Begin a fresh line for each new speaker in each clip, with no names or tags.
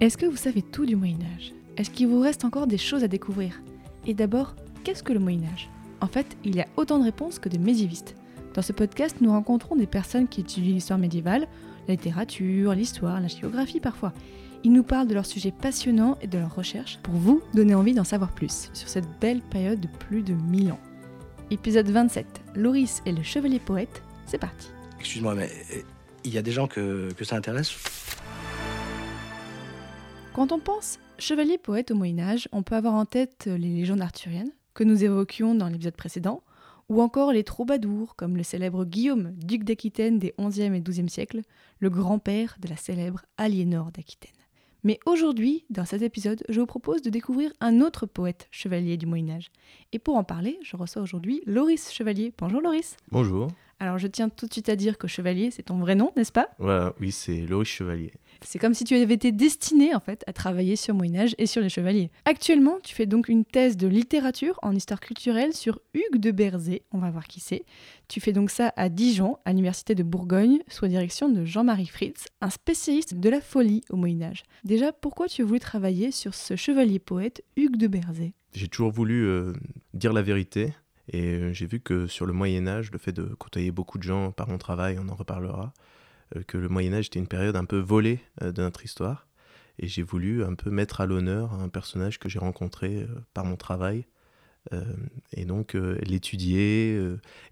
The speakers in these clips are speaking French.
Est-ce que vous savez tout du Moyen Âge Est-ce qu'il vous reste encore des choses à découvrir? Et d'abord, qu'est-ce que le Moyen Âge En fait, il y a autant de réponses que de médiévistes. Dans ce podcast, nous rencontrons des personnes qui étudient l'histoire médiévale, la littérature, l'histoire, la géographie parfois. Ils nous parlent de leurs sujets passionnants et de leurs recherches pour vous donner envie d'en savoir plus sur cette belle période de plus de 1000 ans. Épisode 27, Loris et le chevalier poète, c'est parti.
Excuse-moi, mais euh, il y a des gens que, que ça intéresse?
Quand on pense chevalier poète au Moyen Âge, on peut avoir en tête les légendes arthuriennes, que nous évoquions dans l'épisode précédent, ou encore les troubadours, comme le célèbre Guillaume, duc d'Aquitaine des 11e et 12e siècles, le grand-père de la célèbre Aliénor d'Aquitaine. Mais aujourd'hui, dans cet épisode, je vous propose de découvrir un autre poète chevalier du Moyen Âge. Et pour en parler, je reçois aujourd'hui Loris Chevalier. Bonjour Loris.
Bonjour.
Alors je tiens tout de suite à dire que Chevalier, c'est ton vrai nom, n'est-ce pas?
Voilà, oui, c'est Loris Chevalier.
C'est comme si tu avais été destiné en fait à travailler sur Moyen Âge et sur les chevaliers. Actuellement, tu fais donc une thèse de littérature en histoire culturelle sur Hugues de Berzé, on va voir qui c'est. Tu fais donc ça à Dijon, à l'université de Bourgogne, sous la direction de Jean-Marie Fritz, un spécialiste de la folie au Moyen Âge. Déjà, pourquoi tu voulu travailler sur ce chevalier poète Hugues de Berzé?
J'ai toujours voulu euh, dire la vérité et euh, j'ai vu que sur le Moyen Âge, le fait de côtoyer beaucoup de gens par mon travail, on en reparlera, que le Moyen Âge était une période un peu volée euh, de notre histoire. Et j'ai voulu un peu mettre à l'honneur un personnage que j'ai rencontré euh, par mon travail. et donc l'étudier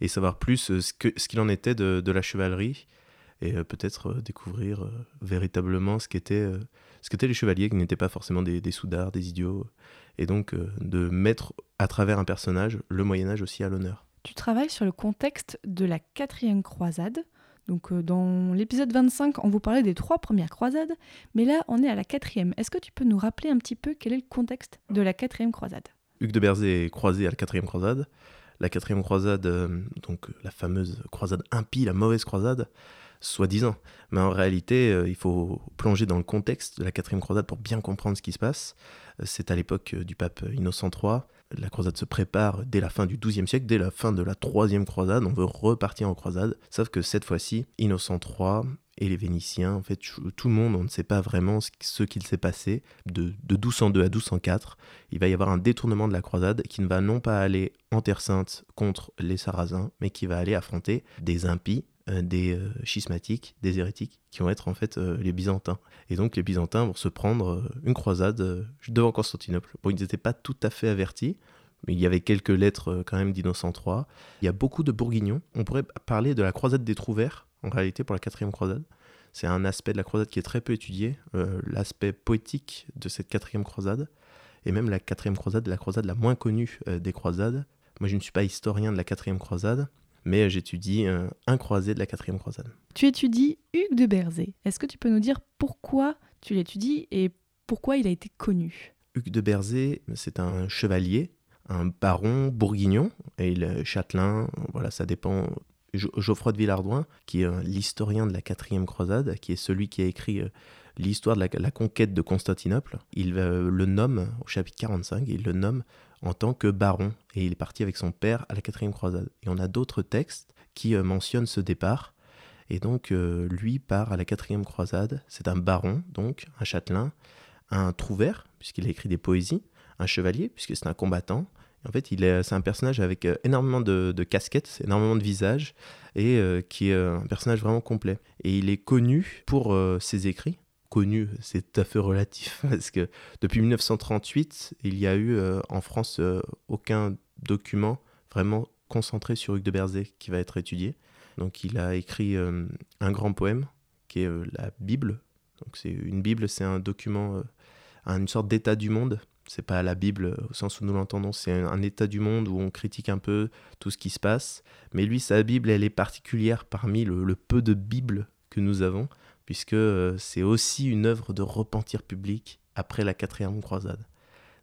et savoir plus ce qu'il ce en était de, la chevalerie. Et peut-être découvrir véritablement ce qu'étaient les chevaliers, qui n'étaient pas forcément des soudards, des idiots. Et donc de mettre à travers un personnage le Moyen Âge aussi à l'honneur.
Tu travailles sur le contexte de la quatrième croisade, donc euh, dans l'épisode 25, on vous parlait des trois premières croisades, mais là on est à la quatrième. Est-ce que tu peux nous rappeler un petit peu quel est le contexte de la quatrième croisade?
Hugues de Berzé est croisé à la quatrième croisade. La quatrième croisade, euh, donc la fameuse croisade impie, la mauvaise croisade, soi-disant. Mais en réalité, euh, il faut plonger dans le contexte de la quatrième croisade pour bien comprendre ce qui se passe. C'est à l'époque du pape Innocent III la croisade se prépare dès la fin du XIIe siècle, dès la fin de la troisième croisade, on veut repartir en croisade, sauf que cette fois-ci, Innocent III et les Vénitiens, en fait, tout le monde, on ne sait pas vraiment ce qu'il s'est passé. De, de 1202 à 1204, il va y avoir un détournement de la croisade qui ne va non pas aller en Terre Sainte contre les Sarrasins, mais qui va aller affronter des impies des euh, schismatiques, des hérétiques, qui vont être en fait euh, les Byzantins. Et donc les Byzantins vont se prendre une croisade devant Constantinople. Bon, ils n'étaient pas tout à fait avertis, mais il y avait quelques lettres quand même d'Innocent III. Il y a beaucoup de bourguignons. On pourrait parler de la croisade des Trouvères, en réalité, pour la quatrième croisade. C'est un aspect de la croisade qui est très peu étudié, l'aspect poétique de cette quatrième croisade, et même la quatrième croisade, la croisade la moins connue des croisades. Moi, je ne suis pas historien de la quatrième croisade, mais j'étudie un croisé de la quatrième croisade.
Tu étudies Hugues de Berzé. Est-ce que tu peux nous dire pourquoi tu l'étudies et pourquoi il a été connu?
Hugues de Berzé, c'est un chevalier, un baron bourguignon, et le châtelain, voilà, ça dépend. Geoffroy de Villardouin, qui est l'historien de la quatrième croisade, qui est celui qui a écrit l'histoire de la, conquête de Constantinople. Il le nomme, au chapitre 45, il le nomme en tant que baron, et il est parti avec son père à la quatrième croisade. Et on a d'autres textes qui euh, mentionnent ce départ, et donc euh, lui part à la quatrième croisade, c'est un baron, donc un châtelain, un trouvère, puisqu'il a écrit des poésies, un chevalier, puisque c'est un combattant, en fait, est, c'est un personnage avec euh, énormément de, casquettes, énormément de visages, et qui est un personnage vraiment complet. Et il est connu pour ses écrits, connu, c'est tout à fait relatif, parce que depuis 1938, il y a eu euh, en France euh, aucun document vraiment concentré sur Hugues de Berzé qui va être étudié. Donc il a écrit euh, un grand poème qui est la Bible. Donc c'est une Bible, c'est un document, une sorte d'état du monde. C'est pas la Bible au sens où nous l'entendons, c'est un état du monde où on critique un peu tout ce qui se passe. Mais lui, sa Bible, elle est particulière parmi le peu de Bibles que nous avons puisque euh, c'est aussi une œuvre de repentir public après la quatrième croisade.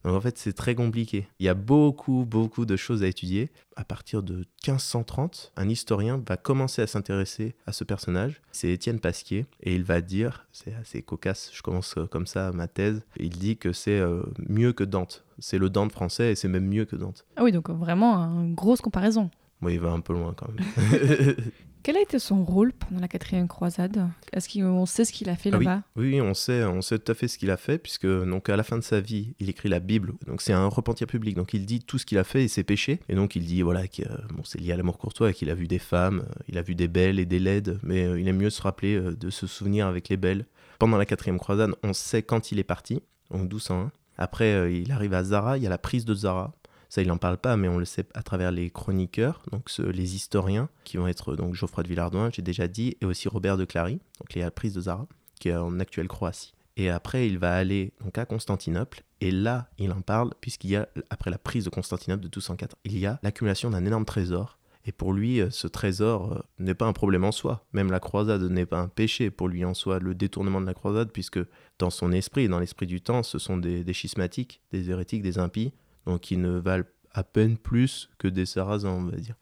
Donc en fait, c'est très compliqué. Il y a beaucoup, beaucoup de choses à étudier. À partir de 1530, un historien va commencer à s'intéresser à ce personnage. C'est Étienne Pasquier. Et il va dire, c'est assez cocasse, je commence euh, comme ça ma thèse, il dit que c'est euh, mieux que Dante. C'est le Dante français et c'est même mieux que Dante.
Ah oui, donc vraiment une grosse comparaison.
Oui, il va un peu loin quand même.
Quel a été son rôle pendant la quatrième croisade? Est-ce qu'on sait ce qu'il a fait
Ah oui.
là-bas?
Oui, on sait, on sait tout à fait ce qu'il a fait, puisque donc à la fin de sa vie, il écrit la Bible. Donc c'est un repentir public. Donc il dit tout ce qu'il a fait et ses péchés. Et donc il dit voilà que bon, c'est lié à l'amour courtois, et qu'il a vu des femmes, euh, il a vu des belles et des laides, mais euh, il aime mieux se rappeler euh, de se souvenir avec les belles. Pendant la quatrième croisade, on sait quand il est parti, donc 1201. Après, euh, il arrive à Zara, il y a la prise de Zara. Ça, il n'en parle pas, mais on le sait à travers les chroniqueurs, donc ce- les historiens, qui vont être donc Geoffroy de Villardouin, j'ai déjà dit, et aussi Robert de Clary, donc il y a la prise de Zara, qui est en actuelle Croatie. Et après, il va aller donc à Constantinople, et là, il en parle, puisqu'il y a, après la prise de Constantinople de 1204, il y a l'accumulation d'un énorme trésor. Et pour lui, euh, ce trésor euh, n'est pas un problème en soi. Même la croisade n'est pas un péché pour lui en soi, le détournement de la croisade, puisque dans son esprit, dans l'esprit du temps, ce sont des schismatiques, des hérétiques, des impies, donc qui ne valent à peine plus que des sarrasins, on va dire.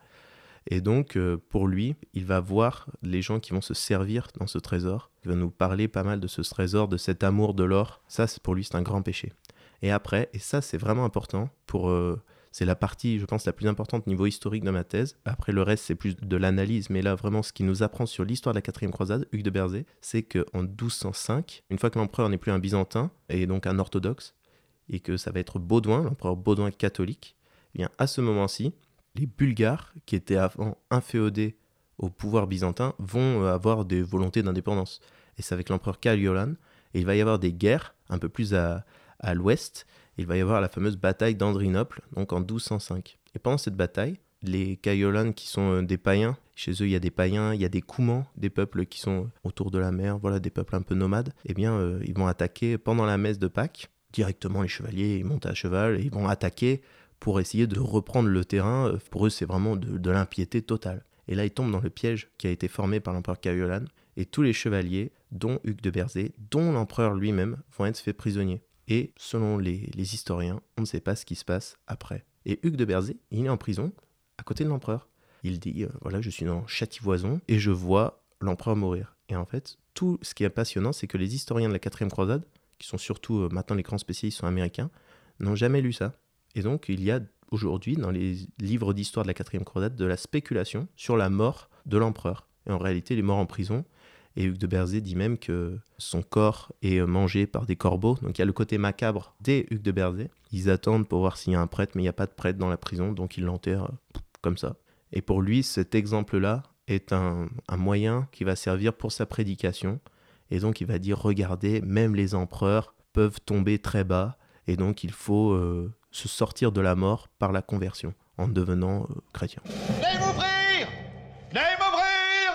Et donc, euh, pour lui, il va voir les gens qui vont se servir dans ce trésor. Il va nous parler pas mal de ce trésor, de cet amour de l'or. Ça, pour lui, c'est un grand péché. Et après, et ça, c'est vraiment important pour. euh, c'est la partie, je pense, la plus importante niveau historique de ma thèse. Après, le reste, c'est plus de l'analyse. Mais là, vraiment, ce qui nous apprend sur l'histoire de la quatrième croisade, Hugues de Berzé, c'est qu'en 1205, une fois que l'empereur n'est plus un byzantin, et donc un orthodoxe, et que ça va être Baudouin, l'empereur Baudouin catholique, eh bien, à ce moment-ci, les Bulgares, qui étaient avant inféodés au pouvoir byzantin, vont euh, avoir des volontés d'indépendance. Et c'est avec l'empereur Kaliolan, et il va y avoir des guerres un peu plus à, l'ouest. Il va y avoir la fameuse bataille d'Andrinople, donc en 1205. Et pendant cette bataille, les Kaiolan, qui sont euh, des païens, chez eux il y a des païens, il y a des Koumans, des peuples qui sont autour de la mer, voilà, des peuples un peu nomades, eh bien, euh, ils vont attaquer pendant la messe de Pâques. Directement, les chevaliers, ils montent à cheval et ils vont attaquer pour essayer de reprendre le terrain. Euh, Pour eux, c'est vraiment de, l'impiété totale. Et là, ils tombent dans le piège qui a été formé par l'empereur Kaiolan. Et tous les chevaliers, dont Hugues de Berzé, dont l'empereur lui-même, vont être faits prisonniers. Et selon les, les historiens, on ne sait pas ce qui se passe après. Et Hugues de Berzé, il est en prison à côté de l'empereur. Il dit, euh, voilà, je suis dans Châtivoison et je vois l'empereur mourir. Et en fait, tout ce qui est passionnant, c'est que les historiens de la quatrième croisade, qui sont surtout euh, maintenant les grands spécialistes américains, n'ont jamais lu ça. Et donc, il y a aujourd'hui, dans les livres d'histoire de la quatrième croisade, de la spéculation sur la mort de l'empereur. Et en réalité, il est mort en prison. Et Hugues de Berzé dit même que son corps est euh, mangé par des corbeaux. Donc il y a le côté macabre des Hugues de Berzé. Ils attendent pour voir s'il y a un prêtre, mais il n'y a pas de prêtre dans la prison, donc ils l'enterrent comme ça. Et pour lui, cet exemple-là est un moyen qui va servir pour sa prédication. Et donc il va dire, regardez, même les empereurs peuvent tomber très bas. Et donc il faut euh, se sortir de la mort par la conversion, en devenant euh, chrétien.
Veuillez m'ouvrir! Veuillez m'ouvrir!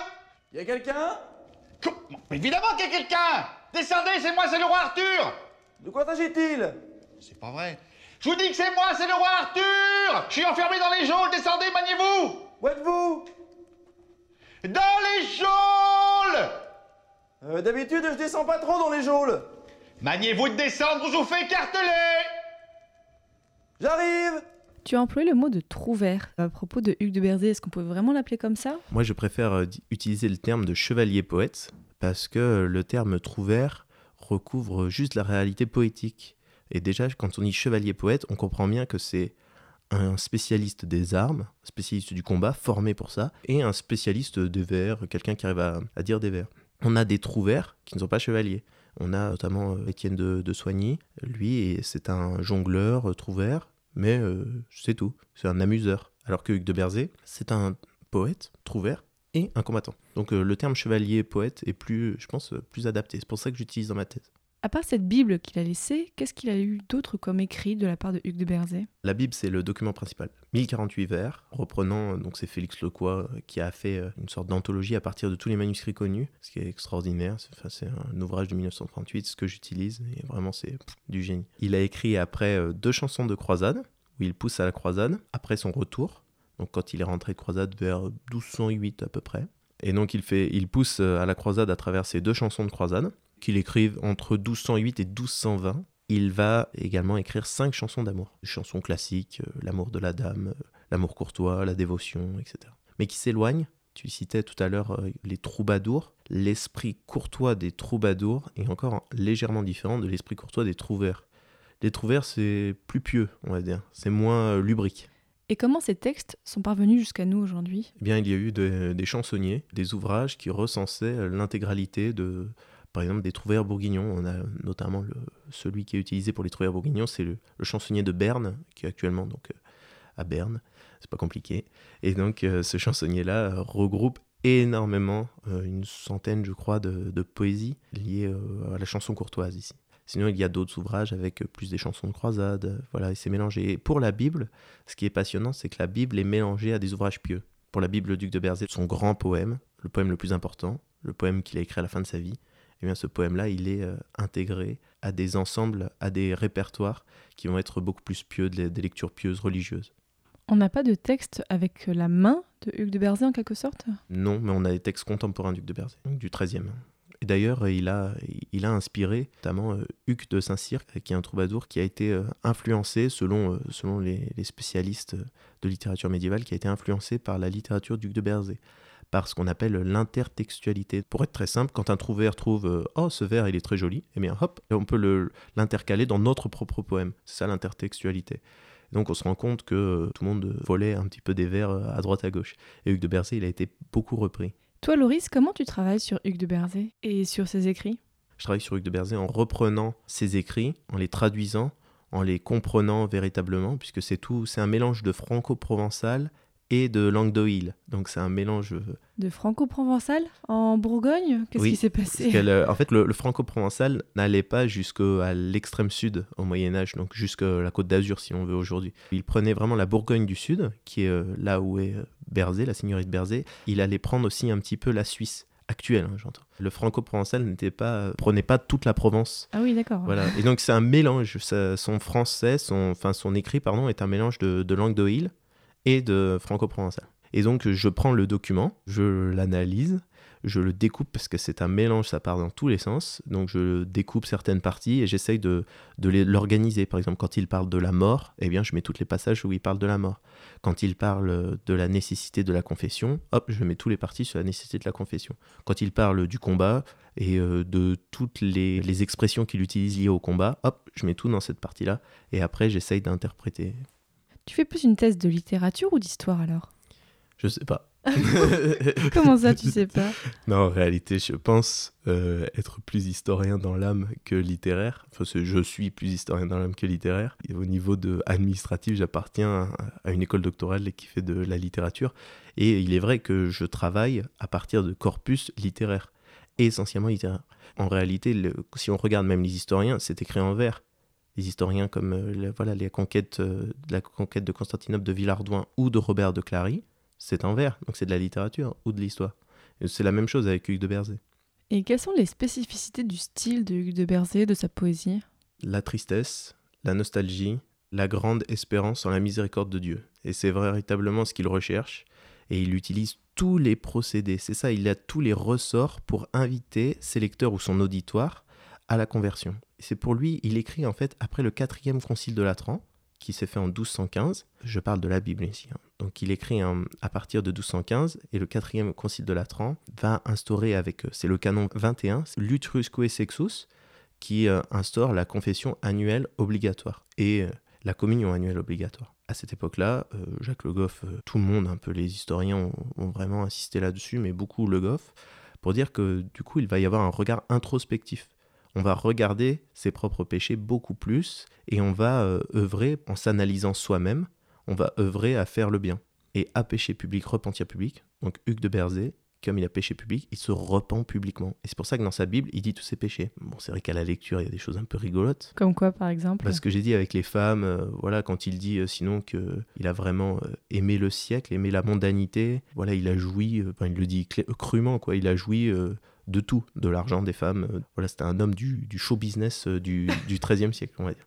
Y a quelqu'un?
Évidemment qu'il y a quelqu'un! Descendez, c'est moi, c'est le roi Arthur!
De quoi s'agit-il?
C'est pas vrai. Je vous dis que c'est moi, c'est le roi Arthur! Je suis enfermé dans les geôles, descendez, maniez-vous!
Où êtes-vous?
Dans les geôles
Euh, D'habitude, je descends pas trop dans les geôles.
Maniez-vous de descendre ou je vous fais écarteler
J'arrive
Tu as employé le mot de trouvère à propos de Hugues de Berzé. Est-ce qu'on peut vraiment l'appeler comme ça?
Moi, je préfère euh, utiliser le terme de chevalier poète parce que le terme trouvère recouvre juste la réalité poétique. Et déjà, quand on dit chevalier poète, on comprend bien que c'est un spécialiste des armes, spécialiste du combat, formé pour ça, et un spécialiste des vers, quelqu'un qui arrive à, à dire des vers. On a des trouvères qui ne sont pas chevaliers. On a notamment euh, Étienne de, Soigny, lui, c'est un jongleur, euh, trouvère, mais euh, c'est tout. C'est un amuseur. Alors que Hugues de Berzé, c'est un poète, trouvère, et un combattant. Donc le terme chevalier poète est plus, je pense, plus adapté. C'est pour ça que j'utilise dans ma thèse.
À part cette Bible qu'il a laissée, qu'est-ce qu'il a eu d'autre comme écrit de la part de Hugues de Berzé
La Bible, c'est le document principal. 1048 vers, reprenant, euh, donc c'est Félix Lecroix euh, qui a fait euh, une sorte d'anthologie à partir de tous les manuscrits connus, ce qui est extraordinaire. C'est un ouvrage de 1938, ce que j'utilise, et vraiment c'est du génie. Il a écrit après deux chansons de croisade, où il pousse à la croisade, après son retour, donc quand il est rentré de croisade vers 1208 à peu près. Et donc il, fait, il pousse à la croisade à travers ces deux chansons de croisade, qu'il écrive entre 1208 et 1220. il va également écrire cinq chansons d'amour. Chansons classiques, euh, l'amour de la dame, euh, l'amour courtois, la dévotion, etc. Mais qui s'éloignent. Tu citais tout à l'heure euh, les troubadours. L'esprit courtois des troubadours est encore légèrement différent de l'esprit courtois des trouvères. Les trouvères, c'est plus pieux, on va dire. C'est moins lubrique.
Et comment ces textes sont parvenus jusqu'à nous aujourd'hui?
Eh bien, il y a eu de- des chansonniers, des ouvrages qui recensaient l'intégralité de, par exemple, des trouvères bourguignons. On a notamment celui qui est utilisé pour les trouvères bourguignons, c'est le, chansonnier de Berne, qui est actuellement donc euh, à Berne. C'est pas compliqué. Et donc, euh, ce chansonnier-là euh, regroupe énormément, une centaine, je crois, de, de poésies liées à la chanson courtoise ici. Sinon, il y a d'autres ouvrages avec plus des chansons de croisade. Voilà, et c'est mélangé. Et pour la Bible, ce qui est passionnant, c'est que la Bible est mélangée à des ouvrages pieux. Pour la Bible, le duc de Berzé, son grand poème, le poème le plus important, le poème qu'il a écrit à la fin de sa vie, eh bien, ce poème-là, il est euh, intégré à des ensembles, à des répertoires qui vont être beaucoup plus pieux, des, des lectures pieuses religieuses.
On n'a pas de texte avec la main de Hugues de Berzé en quelque sorte?
Non, mais on a des textes contemporains duc de Berzé, du XIIIe. Et d'ailleurs, il a, il a inspiré notamment euh, Hugues de Saint-Cyr, qui est un troubadour qui a été euh, influencé, selon, euh, selon les, les spécialistes de littérature médiévale, qui a été influencé par la littérature duc de Berzé, par ce qu'on appelle l'intertextualité. Pour être très simple, quand un trouvère trouve euh, Oh, ce vers, il est très joli », eh bien hop, on peut le- l'intercaler dans notre propre poème. C'est ça l'intertextualité. Donc on se rend compte que euh, tout le monde volait un petit peu des vers euh, à droite à gauche. Et Hugues de Berzé, il a été beaucoup repris.
Toi, Loris, comment tu travailles sur Hugues de Berzé et sur ses écrits?
Je travaille sur Hugues de Berzé en reprenant ses écrits, en les traduisant, en les comprenant véritablement, puisque c'est tout, c'est un mélange de franco-provençal et de langue d'Oïl. Donc c'est un mélange. euh,
De franco-provençal en Bourgogne? Qu'est-ce
Oui,
qui s'est passé?
euh, en fait, le, le franco-provençal n'allait pas jusqu'à l'extrême sud au Moyen Âge, donc jusqu'à la Côte d'Azur si on veut aujourd'hui. Il prenait vraiment la Bourgogne du Sud, qui est euh, là où est Berzé, la seigneurie de Berzé. Il allait prendre aussi un petit peu la Suisse actuelle, hein, j'entends. Le franco-provençal n'était pas, prenait pas toute la Provence.
Ah oui, d'accord.
Voilà. Et donc c'est un mélange. Ça- son français, son, enfin son écrit, pardon, est un mélange de, de langue d'Oïl et de franco-provençal. Et donc je prends le document, je l'analyse, je le découpe parce que c'est un mélange, ça part dans tous les sens. Donc je découpe certaines parties et j'essaye de, de l'organiser. Par exemple, quand il parle de la mort, eh bien je mets tous les passages où il parle de la mort. Quand il parle de la nécessité de la confession, hop, je mets tous les parties sur la nécessité de la confession. Quand il parle du combat et euh, de toutes les, les expressions qu'il utilise liées au combat, hop, je mets tout dans cette partie-là. Et après, j'essaye d'interpréter.
Tu fais plus une thèse de littérature ou d'histoire alors?
Je sais pas.
Comment ça, tu sais pas?
Non, en réalité, je pense euh, être plus historien dans l'âme que littéraire. Enfin, je suis plus historien dans l'âme que littéraire. Et au niveau de administratif, j'appartiens à, à une école doctorale qui fait de la littérature. Et il est vrai que je travaille à partir de corpus littéraires, et essentiellement littéraires. En réalité, le- si on regarde même les historiens, c'est écrit en vers. Les historiens comme euh, la- voilà, les conquêtes, euh, la conquête de Constantinople de Villardouin ou de Robert de Clary, c'est en vers. Donc c'est de la littérature ou de l'histoire. C'est la même chose avec Hugues de Berzé.
Et quelles sont les spécificités du style de Hugues de Berzé, de sa poésie?
La tristesse, la nostalgie, la grande espérance en la miséricorde de Dieu. Et c'est véritablement ce qu'il recherche. Et il utilise tous les procédés. C'est ça, il a tous les ressorts pour inviter ses lecteurs ou son auditoire à la conversion. C'est pour lui, il écrit en fait après le quatrième concile de Latran, qui s'est fait en 1215. Je parle de la Bible ici. hein. Donc il écrit hein, à partir de 1215 et le quatrième concile de Latran va instaurer avec, c'est le canon 21, c'est Lutrusque Sexus, qui euh, instaure la confession annuelle obligatoire et euh, la communion annuelle obligatoire. À cette époque-là, euh, Jacques Le Goff, tout le monde, un peu les historiens ont, ont vraiment insisté là-dessus, mais beaucoup Le Goff, pour dire que du coup, il va y avoir un regard introspectif. On va regarder ses propres péchés beaucoup plus et on va euh, œuvrer en s'analysant soi-même, on va œuvrer à faire le bien. Et à péché public, repentir public, donc Hugues de Berzé, comme il a péché public, il se repent publiquement. Et c'est pour ça que dans sa Bible, il dit tous ses péchés. Bon, c'est vrai qu'à la lecture, il y a des choses un peu rigolotes.
Comme quoi, par exemple
Parce que j'ai dit avec les femmes, euh, voilà, quand il dit euh, sinon que il a vraiment euh, aimé le siècle, aimé la mondanité, voilà, il a joui, enfin, il le dit crûment, quoi, il a joui de tout, de l'argent des femmes. euh, voilà, c'était un homme du, du show business euh, du, du 13e siècle, on va dire.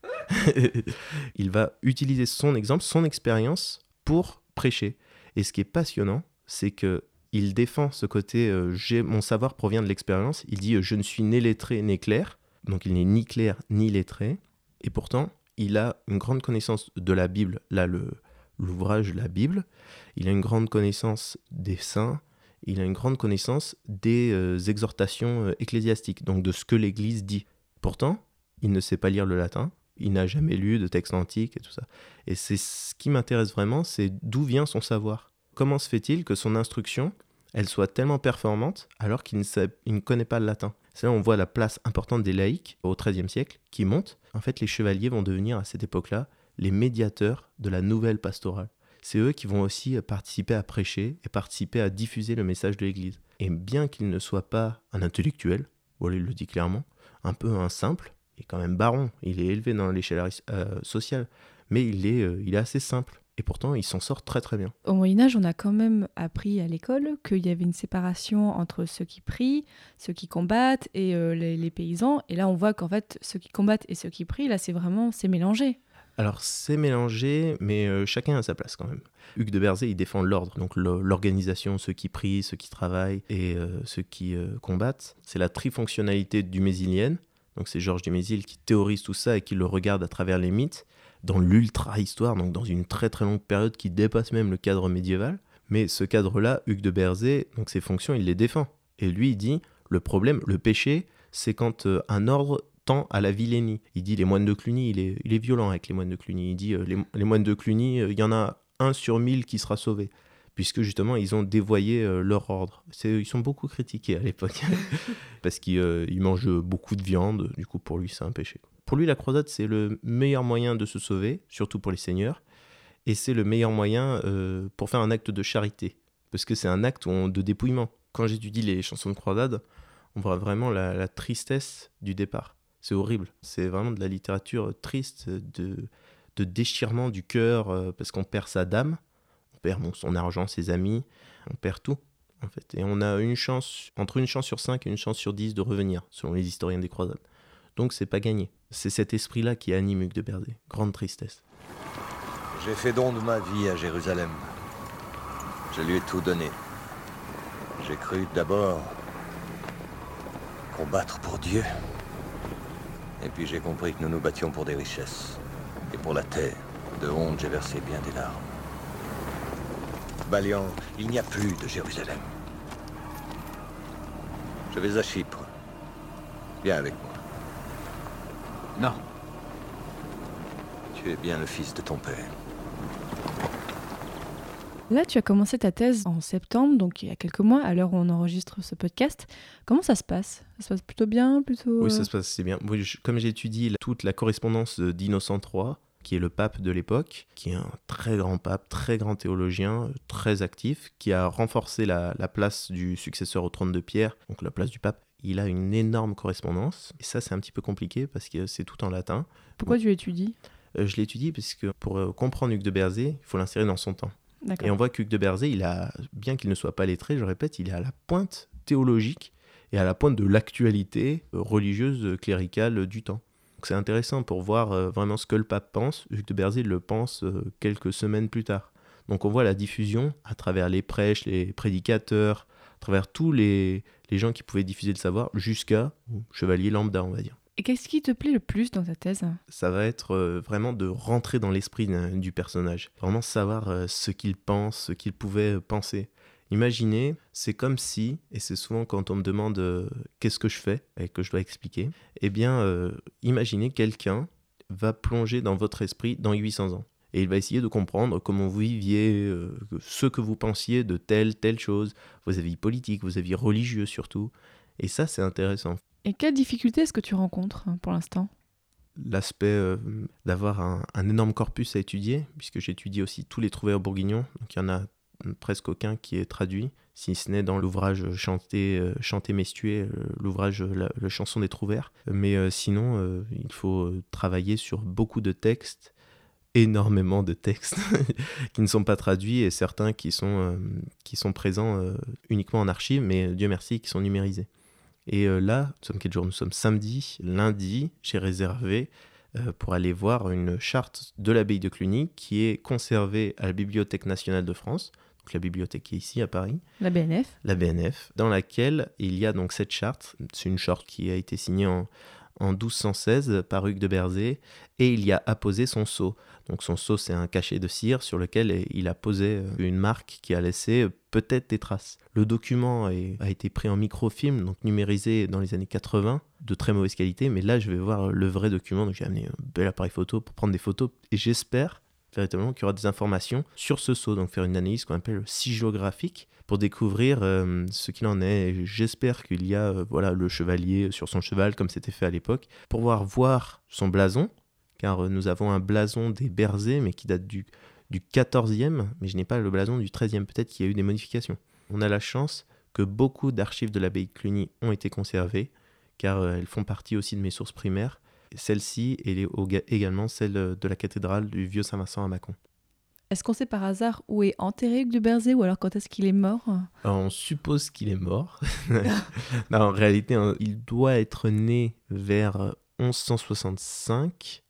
il va utiliser son exemple, son expérience pour prêcher. Et ce qui est passionnant, c'est que il défend ce côté euh, j'ai mon savoir provient de l'expérience. Il dit je ne suis né lettré né clair, donc il n'est ni clair ni lettré. Et pourtant, il a une grande connaissance de la Bible, là, le, l'ouvrage La Bible. Il a une grande connaissance des saints. Il a une grande connaissance des euh, exhortations euh, ecclésiastiques, donc de ce que l'Église dit. Pourtant, il ne sait pas lire le latin. Il n'a jamais lu de texte antique et tout ça. Et c'est ce qui m'intéresse vraiment, c'est d'où vient son savoir. Comment se fait-il que son instruction, elle soit tellement performante alors qu'il ne, sait- il ne connaît pas le latin? C'est là où on voit la place importante des laïcs au XIIIe siècle qui monte. En fait, les chevaliers vont devenir à cette époque-là les médiateurs de la nouvelle pastorale. C'est eux qui vont aussi participer à prêcher et participer à diffuser le message de l'Église. Et bien qu'il ne soit pas un intellectuel, il le dit clairement, un peu un simple, il est quand même baron, il est élevé dans l'échelle euh, sociale, mais il est, euh, il est assez simple. Et pourtant, il s'en sort très très bien.
Au Moyen Âge, on a quand même appris à l'école qu'il y avait une séparation entre ceux qui prient, ceux qui combattent et euh, les, les paysans. Et là, on voit qu'en fait, ceux qui combattent et ceux qui prient, là, c'est vraiment, c'est mélangé.
Alors c'est mélangé, mais euh, chacun a sa place quand même. Hugues de Berzé, il défend l'ordre, donc l'organisation, ceux qui prient, ceux qui travaillent et euh, ceux qui euh, combattent. C'est la trifonctionnalité du Mésilienne. Donc c'est Georges du Mésil qui théorise tout ça et qui le regarde à travers les mythes, dans l'ultra-histoire, donc dans une très très longue période qui dépasse même le cadre médiéval. Mais ce cadre-là, Hugues de Berzé, donc ses fonctions, il les défend. Et lui, il dit, le problème, le péché, c'est quand un ordre à la vilainie. Il dit les moines de Cluny, il est, violent avec les moines de Cluny. Il dit euh, les, moines de Cluny, euh, il y en a un sur mille qui sera sauvé. Puisque justement, ils ont dévoyé euh, leur ordre. Ils sont beaucoup critiqués à l'époque. Parce qu'ils ils mangent beaucoup de viande. Du coup, pour lui, c'est un péché. Pour lui, la croisade, c'est le meilleur moyen de se sauver, surtout pour les seigneurs. Et c'est le meilleur moyen pour faire un acte de charité. Parce que c'est un acte de dépouillement. Quand j'étudie les chansons de croisade, on voit vraiment la tristesse du départ. C'est horrible. C'est vraiment de la littérature triste, de, de déchirement du cœur, euh, parce qu'on perd sa dame, on perd bon, son argent, ses amis, on perd tout. En fait. Et on a une chance, entre une chance sur cinq et une chance sur dix de revenir, selon les historiens des croisades. Donc c'est pas gagné. C'est cet esprit-là qui anime Hugues de Berzé. Grande tristesse.
J'ai fait don de ma vie à Jérusalem. Je lui ai tout donné. J'ai cru d'abord combattre pour Dieu. Et puis j'ai compris que nous nous battions pour des richesses. Et pour la terre. De honte, j'ai versé bien des larmes. Balian, il n'y a plus de Jérusalem. Je vais à Chypre. Viens avec moi.
Non.
Tu es bien le fils de ton père.
Là, tu as commencé ta thèse en septembre, donc il y a quelques mois, à l'heure où on enregistre ce podcast. Comment ça se passe? Ça se passe plutôt bien plutôt,
Oui,
euh,
ça se passe assez bien. Oui, je- comme j'étudie toute la correspondance d'Innocent III, qui est le pape de l'époque, qui est un très grand pape, très grand théologien, très actif, qui a renforcé la, la place du successeur au trône de Pierre, donc la place du pape. Il a une énorme correspondance, et ça c'est un petit peu compliqué parce que c'est tout en latin.
Pourquoi tu étudies
Euh, je l'étudie parce que pour euh, comprendre Hugues de Berzé, il faut l'insérer dans son temps. Et on voit qu'Hugues de Berzé, il a, bien qu'il ne soit pas lettré, je répète, il est à la pointe théologique et à la pointe de l'actualité euh, religieuse euh, cléricale euh, du temps. Donc c'est intéressant pour voir vraiment ce que le pape pense. Hugues de Berzé le pense quelques semaines plus tard. Donc on voit la diffusion à travers les prêches, les prédicateurs, à travers tous les, les gens qui pouvaient diffuser le savoir, jusqu'à chevalier lambda, on va dire
Et qu'est-ce qui te plaît le plus dans ta thèse?
Ça va être euh, vraiment de rentrer dans l'esprit du personnage. Vraiment savoir euh, ce qu'il pense, ce qu'il pouvait euh, penser. Imaginez, c'est comme si, et c'est souvent quand on me demande qu'est-ce que je fais et que je dois expliquer, eh bien, imaginez quelqu'un va plonger dans votre esprit dans 800 ans. Et il va essayer de comprendre comment vous viviez, ce que vous pensiez de telle, telle chose, vos avis politiques, vos avis religieux surtout. Et ça, c'est intéressant.
Et quelles difficultés est-ce que tu rencontres hein, pour l'instant?
L'aspect euh, d'avoir un, énorme corpus à étudier, puisque j'étudie aussi tous les trouvailleurs bourguignons, donc il y en a presque aucun qui est traduit, si ce n'est dans l'ouvrage Chanter, euh, Mestuer, euh, l'ouvrage euh, la, chanson des trouvères. Mais euh, sinon, euh, il faut euh, travailler sur beaucoup de textes, énormément de textes qui ne sont pas traduits et certains qui sont, euh, qui sont présents euh, uniquement en archive, mais Dieu merci, qui sont numérisés. Et euh, là, nous sommes quel jour? Nous sommes samedi, lundi, j'ai réservé euh, pour aller voir une charte de l'abbaye de Cluny qui est conservée à la Bibliothèque nationale de France, donc la bibliothèque qui est ici à Paris,
La BNF
la BNF, dans laquelle il y a donc cette charte. C'est une charte qui a été signée en, en 1216 par Hugues de Berzé et il y a apposé son sceau. Donc son sceau, c'est un cachet de cire sur lequel il a posé euh, une marque qui a laissé euh, peut-être des traces. Le document a été pris en microfilm, donc numérisé dans les années 80, de très mauvaise qualité, mais là je vais voir le vrai document, donc j'ai amené un bel appareil photo pour prendre des photos et j'espère véritablement qu'il y aura des informations sur ce sceau, donc faire une analyse qu'on appelle sigilographique pour découvrir euh, ce qu'il en est. J'espère qu'il y a euh, voilà le chevalier sur son cheval comme c'était fait à l'époque, pour pouvoir voir son blason, car euh, nous avons un blason des Berzés, mais qui date du, du 14e, mais je n'ai pas le blason du 13e, peut-être qu'il y a eu des modifications. On a la chance que beaucoup d'archives de l'abbaye Cluny ont été conservées, car elles font partie aussi de mes sources primaires. Celle-ci et également celle de la cathédrale du Vieux Saint-Vincent à Mâcon.
Est-ce qu'on sait par hasard où est enterré Hugues de Berzé ou alors quand est-ce qu'il est mort
Alors, on suppose qu'il est mort. en réalité, hein, il doit être né vers euh, 1165.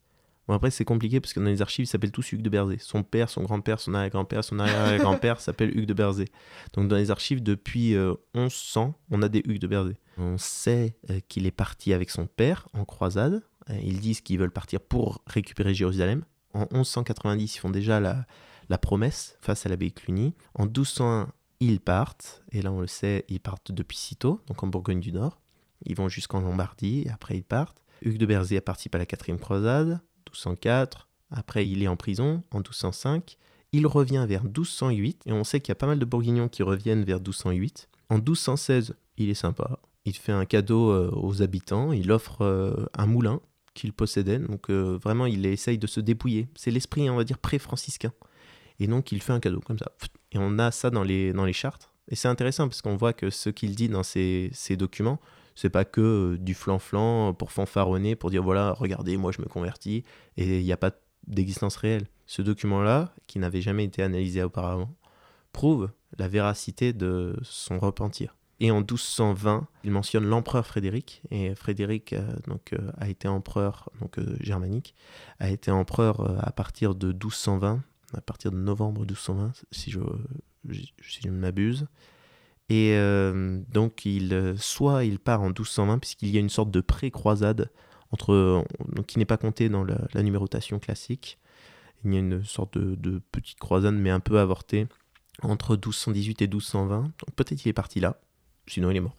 Bon, après, c'est compliqué parce que dans les archives, ils s'appellent tous Hugues de Berzé. Son père, son grand-père, son arrière-grand-père, son arrière-grand-père s'appelle Hugues de Berzé. Donc, dans les archives, depuis euh, 1100, on a des Hugues de Berzé. On sait euh, qu'il est parti avec son père en croisade. Euh, Ils disent qu'ils veulent partir pour récupérer Jérusalem. En 1190, ils font déjà la, la promesse face à l'abbaye Cluny. En 1201, ils partent, et là on le sait, ils partent depuis Cîteaux, donc en Bourgogne du Nord. Ils vont jusqu'en Lombardie, et après ils partent. Hugues de Berzé participe à la quatrième croisade, 1204. Après il est en prison, en 1205. Il revient vers 1208, et on sait qu'il y a pas mal de Bourguignons qui reviennent vers 1208. En 1216, il est sympa. Il fait un cadeau euh, aux habitants, il offre euh, un moulin qu'il possédait, donc euh, vraiment il essaye de se dépouiller. C'est l'esprit, on va dire, pré-franciscain. Et donc il fait un cadeau comme ça. Et on a ça dans les, dans les chartes. Et c'est intéressant parce qu'on voit que ce qu'il dit dans ces, ces documents, c'est pas que euh, du flan-flan pour fanfaronner, pour dire voilà, regardez, moi je me convertis, et il n'y a pas d'existence réelle. Ce document-là, qui n'avait jamais été analysé auparavant, prouve la véracité de son repentir. Et en 1220, il mentionne l'empereur Frédéric, et Frédéric euh, donc, euh, a été empereur donc, euh, germanique, a été empereur euh, à partir de 1220, à partir de novembre 1220, si je, si je ne m'abuse. Et euh, donc, il, soit il part en 1220, puisqu'il y a une sorte de pré-croisade, entre, donc, qui n'est pas compté dans la, la numérotation classique. Il y a une sorte de, de petite croisade, mais un peu avortée, entre 1218 et 1220. Donc, peut-être qu'il est parti là, sinon il est mort.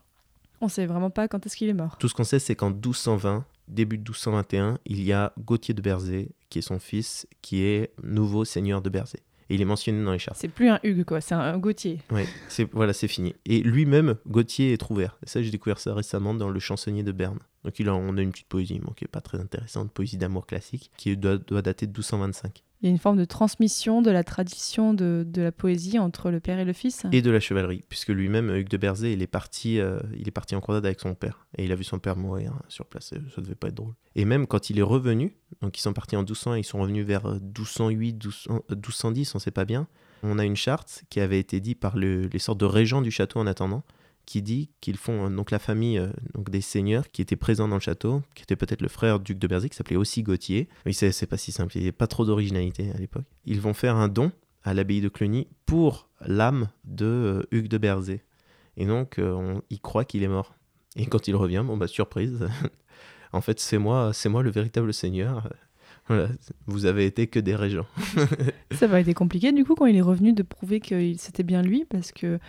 On sait vraiment pas quand est-ce qu'il est mort.
Tout ce qu'on sait, c'est qu'en 1220, début de 1221, il y a Gauthier de Berzé, qui est son fils, qui est nouveau seigneur de Berzé. Et il est mentionné dans les chartes.
C'est plus un Hugues, quoi, c'est un Gauthier.
C'est voilà, c'est fini. Et lui-même, Gauthier est Trouvert. Et ça, j'ai découvert ça récemment dans Le Chansonnier de Berne. Donc il a, on a une petite poésie, bon, qui est pas très intéressante, poésie d'amour classique, qui doit, doit dater de 1225.
Il y a une forme de transmission de la tradition de, la poésie entre le père et le fils.
Et de la chevalerie, puisque lui-même, Hugues de Berzé, il est parti, euh, il est parti en croisade avec son père. Et il a vu son père mourir sur place. Ça devait pas être drôle. Et même quand il est revenu, donc ils sont partis en 1200 et ils sont revenus vers euh, 1208, 1200, euh, 1210, on sait pas bien. On a une charte qui avait été dite par le- les sortes de régents du château en attendant, qui dit qu'ils font euh, donc la famille euh, donc des seigneurs qui étaient présents dans le château, qui était peut-être le frère du duc de Berzé, qui s'appelait aussi Gauthier. Oui, c'est pas si simple, il n'y avait pas trop d'originalité à l'époque. Ils vont faire un don à l'abbaye de Cluny pour l'âme de euh, Hugues de Berzé. Et donc, on, il croit qu'il est mort. Et quand il revient, bon bah surprise, en fait c'est moi, c'est moi le véritable seigneur. Voilà, vous avez été que des régents.
Ça va été compliqué du coup quand il est revenu de prouver que c'était bien lui parce que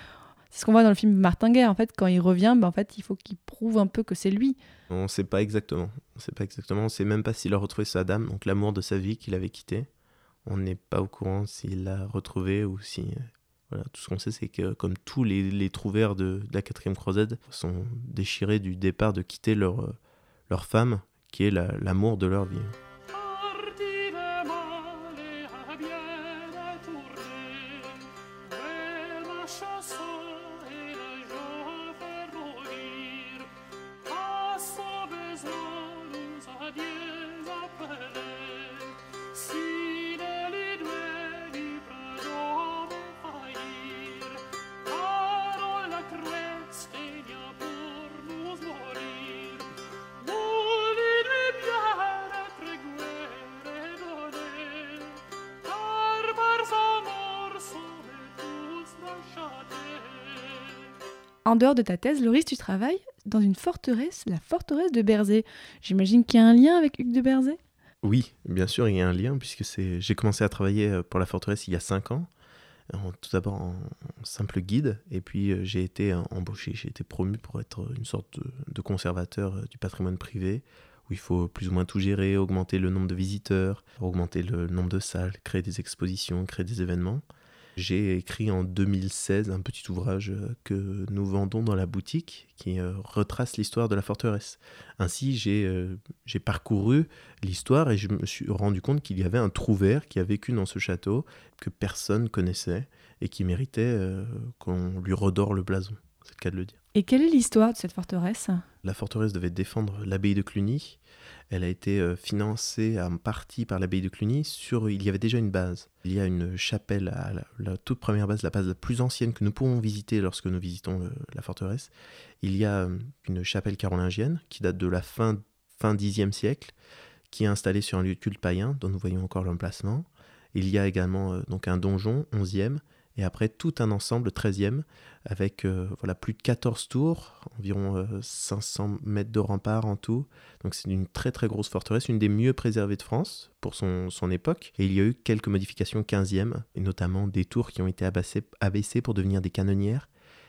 c'est ce qu'on voit dans le film Martin Guerre. En fait, quand il revient, bah, en fait, il faut qu'il prouve un peu que c'est lui.
On ne sait pas exactement. On sait pas exactement. On sait même pas s'il a retrouvé sa dame, donc l'amour de sa vie qu'il avait quitté. On n'est pas au courant s'il l'a retrouvé ou si. euh, Voilà, tout ce qu'on sait, c'est que comme tous les, les trouvères de, la quatrième croisade sont déchirés du départ de quitter leur, euh, leur femme, qui est la- l'amour de leur vie.
En dehors de ta thèse, Loris, tu travailles dans une forteresse, la forteresse de Berzé. J'imagine qu'il y a un lien avec Hugues de Berzé?
Oui, bien sûr, il y a un lien, puisque j'ai commencé à travailler euh, pour la forteresse il y a 5 ans, tout d'abord en simple guide, et puis euh, j'ai été euh, embauché, j'ai été promu pour être une sorte de, conservateur du patrimoine privé, où il faut plus ou moins tout gérer, augmenter le nombre de visiteurs, augmenter le nombre de salles, créer des expositions, créer des événements. J'ai écrit en 2016 un petit ouvrage euh, que nous vendons dans la boutique qui euh, retrace l'histoire de la forteresse. Ainsi, j'ai euh, j'ai parcouru l'histoire et je me suis rendu compte qu'il y avait un trouvère qui a vécu dans ce château que personne connaissait et qui méritait euh, qu'on lui redore le blason. C'est le cas de le dire.
Et quelle est l'histoire de cette forteresse?
La forteresse devait défendre l'abbaye de Cluny. Elle a été euh, financée en partie par l'abbaye de Cluny. Il y avait déjà une base. Il y a une chapelle la, toute première base, la base la plus ancienne que nous pouvons visiter lorsque nous visitons la forteresse. Il y a euh, une chapelle carolingienne qui date de la fin, fin Xe siècle, qui est installée sur un lieu de culte païen dont nous voyons encore l'emplacement. Il y a également euh, donc un donjon, 11e, et après tout un ensemble, 13e, avec euh, voilà, plus de 14 tours, environ euh, 500 mètres de rempart en tout. Donc c'est une très très grosse forteresse, une des mieux préservées de France pour son, son époque. Et il y a eu quelques modifications 15e, et notamment des tours qui ont été abaissées, pour devenir des canonnières.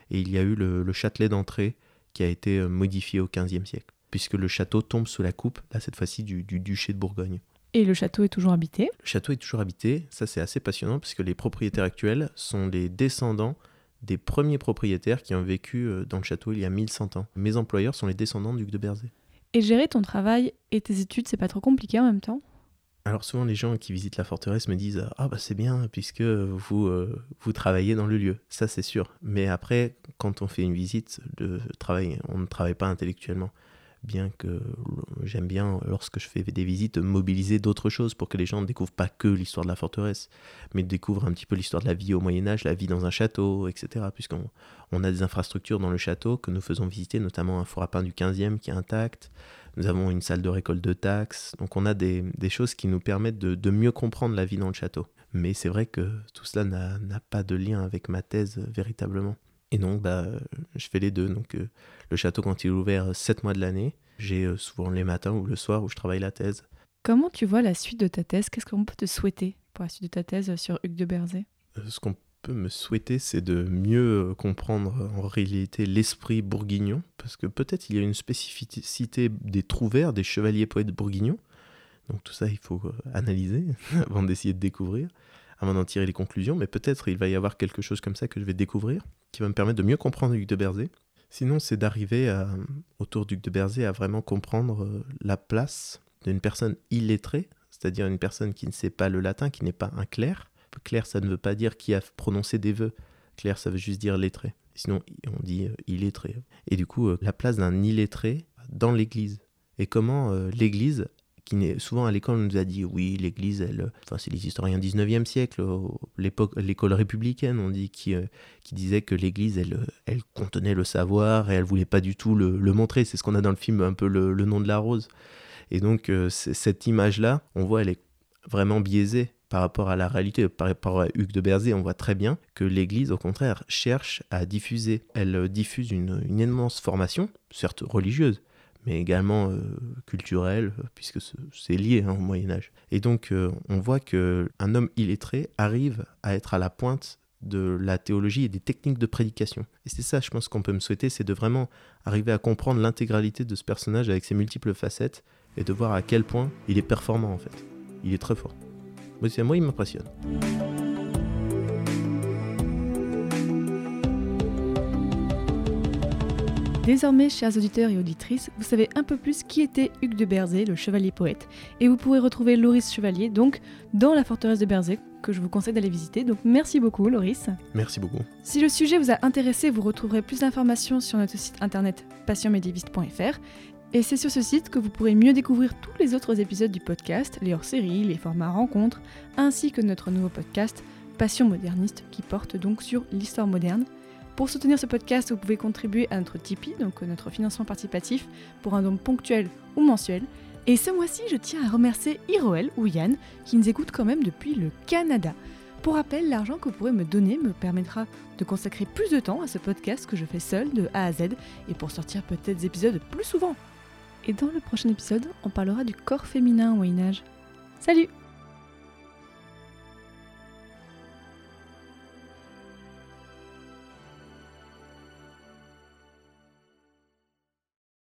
Et il y a eu le, le châtelet d'entrée qui a été euh, modifié au 15e siècle, puisque le château tombe sous la coupe, là cette fois-ci, du, du duché de Bourgogne.
Et le château est toujours habité.
Le château est toujours habité, ça c'est assez passionnant puisque les propriétaires actuels sont les descendants des premiers propriétaires qui ont vécu euh, dans le château il y a 1100 ans. Mes employeurs sont les descendants du duc de Berzé.
Et gérer ton travail et tes études, c'est pas trop compliqué en même temps?
Alors souvent les gens qui visitent la forteresse me disent ah bah c'est bien puisque vous euh, vous travaillez dans le lieu, ça c'est sûr. Mais après quand on fait une visite, le travail, on ne travaille pas intellectuellement. Bien que j'aime bien lorsque je fais des visites mobiliser d'autres choses pour que les gens ne découvrent pas que l'histoire de la forteresse, mais découvrent un petit peu l'histoire de la vie au Moyen Âge, la vie dans un château, etc. Puisqu'on on a des infrastructures dans le château que nous faisons visiter, notamment un four à pain du 15e qui est intact. Nous avons une salle de récolte de taxes. Donc on a des, des choses qui nous permettent de, de mieux comprendre la vie dans le château. Mais c'est vrai que tout cela n'a pas de lien avec ma thèse véritablement. Et donc, bah, euh, je fais les deux. Donc, euh, le château, quand il est ouvert 7 mois de l'année, j'ai euh, souvent les matins ou le soir où je travaille la thèse.
Comment tu vois la suite de ta thèse? Qu'est-ce qu'on peut te souhaiter pour la suite de ta thèse sur Hugues de Berzé?
Euh, Ce qu'on peut me souhaiter, c'est de mieux euh, comprendre euh, en réalité l'esprit bourguignon, parce que peut-être il y a une spécificité des trouvères, des chevaliers poètes bourguignons. Donc tout ça, il faut euh, analyser avant d'essayer de découvrir, avant d'en tirer les conclusions, mais peut-être il va y avoir quelque chose comme ça que je vais découvrir, qui va me permettre de mieux comprendre Hugues de Berzé. Sinon, c'est d'arriver autour d'Hugues de Berzé à vraiment comprendre euh, la place d'une personne illettrée, c'est-à-dire une personne qui ne sait pas le latin, qui n'est pas un clerc. Clerc, ça ne veut pas dire qui a prononcé des vœux. Clerc, ça veut juste dire lettré. Sinon, on dit euh, illettré. Et du coup, euh, la place d'un illettré dans l'Église. Et comment l'Église, qui n'est souvent à l'école, on nous a dit oui, l'Église, elle, enfin c'est les historiens 19e siècle, l'époque, l'école républicaine, on dit qui, euh, qui disait que l'Église, elle, elle contenait le savoir et elle voulait pas du tout le, le montrer. C'est ce qu'on a dans le film, un peu le, le nom de la rose. Et donc euh, cette image-là, on voit, elle est vraiment biaisée par rapport à la réalité, par rapport à Hugues de Berzé, on voit très bien que l'Église, au contraire, cherche à diffuser. Elle diffuse une, une immense formation, certes religieuse, mais également euh, culturelle, euh, puisque ce- c'est lié hein, au Moyen Âge. Et donc, euh, on voit que un homme illettré arrive à être à la pointe de la théologie et des techniques de prédication. Et c'est ça, je pense qu'on peut me souhaiter, c'est de vraiment arriver à comprendre l'intégralité de ce personnage avec ses multiples facettes et de voir à quel point il est performant en fait. Il est très fort. Moi, moi il m'impressionne.
Désormais, chers auditeurs et auditrices, vous savez un peu plus qui était Hugues de Berzé, le chevalier poète, et vous pourrez retrouver Loris Chevalier, donc, dans la forteresse de Berzé, que je vous conseille d'aller visiter. Donc, merci beaucoup, Loris.
Merci beaucoup.
Si le sujet vous a intéressé, vous retrouverez plus d'informations sur notre site internet passionmédiéviste.fr. Et c'est sur ce site que vous pourrez mieux découvrir tous les autres épisodes du podcast, les hors-séries, les formats rencontres, ainsi que notre nouveau podcast Passion moderniste qui porte donc sur l'histoire moderne. Pour soutenir ce podcast, vous pouvez contribuer à notre Tipeee, donc notre financement participatif, pour un don ponctuel ou mensuel. Et ce mois-ci, je tiens à remercier Hiroel ou Yann, qui nous écoute quand même depuis le Canada. Pour rappel, l'argent que vous pourrez me donner me permettra de consacrer plus de temps à ce podcast que je fais seul de A à Z et pour sortir peut-être des épisodes plus souvent. Et dans le prochain épisode, on parlera du corps féminin au Moyen Âge. Salut